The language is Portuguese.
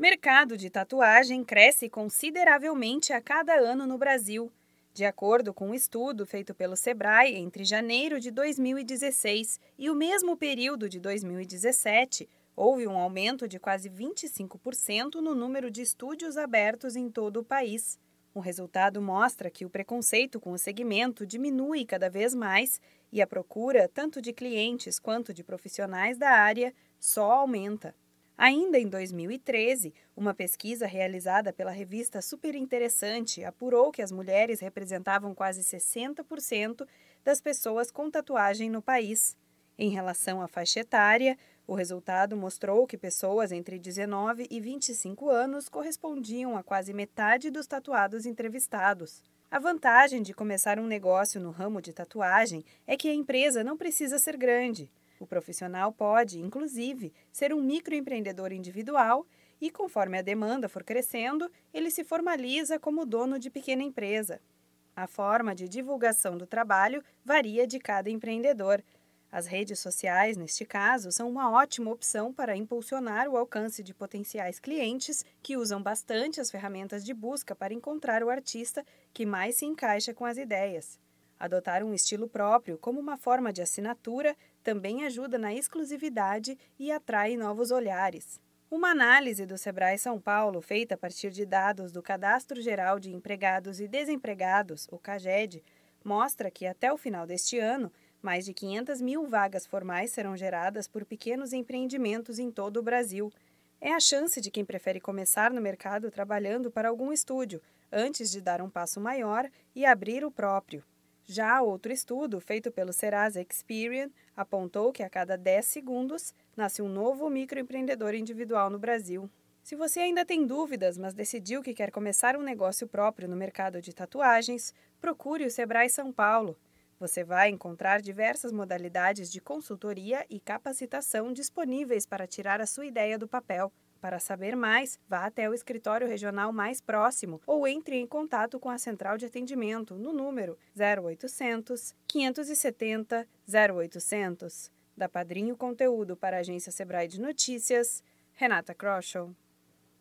Mercado de tatuagem cresce consideravelmente a cada ano no Brasil. De acordo com um estudo feito pelo Sebrae entre janeiro de 2016 e o mesmo período de 2017, houve um aumento de quase 25% no número de estúdios abertos em todo o país. O resultado mostra que o preconceito com o segmento diminui cada vez mais e a procura, tanto de clientes quanto de profissionais da área, só aumenta. Ainda em 2013, uma pesquisa realizada pela revista Super Interessante apurou que as mulheres representavam quase 60% das pessoas com tatuagem no país. Em relação à faixa etária, o resultado mostrou que pessoas entre 19 e 25 anos correspondiam a quase metade dos tatuados entrevistados. A vantagem de começar um negócio no ramo de tatuagem é que a empresa não precisa ser grande. O profissional pode, inclusive, ser um microempreendedor individual e, conforme a demanda for crescendo, ele se formaliza como dono de pequena empresa. A forma de divulgação do trabalho varia de cada empreendedor. As redes sociais, neste caso, são uma ótima opção para impulsionar o alcance de potenciais clientes que usam bastante as ferramentas de busca para encontrar o artista que mais se encaixa com as ideias. Adotar um estilo próprio como uma forma de assinatura também ajuda na exclusividade e atrai novos olhares. Uma análise do Sebrae São Paulo, feita a partir de dados do Cadastro Geral de Empregados e Desempregados, o CAGED, mostra que até o final deste ano, mais de 500 mil vagas formais serão geradas por pequenos empreendimentos em todo o Brasil. É a chance de quem prefere começar no mercado trabalhando para algum estúdio, antes de dar um passo maior e abrir o próprio. Já outro estudo, feito pelo Serasa Experian, apontou que a cada 10 segundos nasce um novo microempreendedor individual no Brasil. Se você ainda tem dúvidas, mas decidiu que quer começar um negócio próprio no mercado de tatuagens, procure o Sebrae São Paulo. Você vai encontrar diversas modalidades de consultoria e capacitação disponíveis para tirar a sua ideia do papel. Para saber mais, vá até o escritório regional mais próximo ou entre em contato com a central de atendimento no número 0800 570 0800. Da Padrinho Conteúdo para a agência Sebrae de Notícias, Renata Kroschel.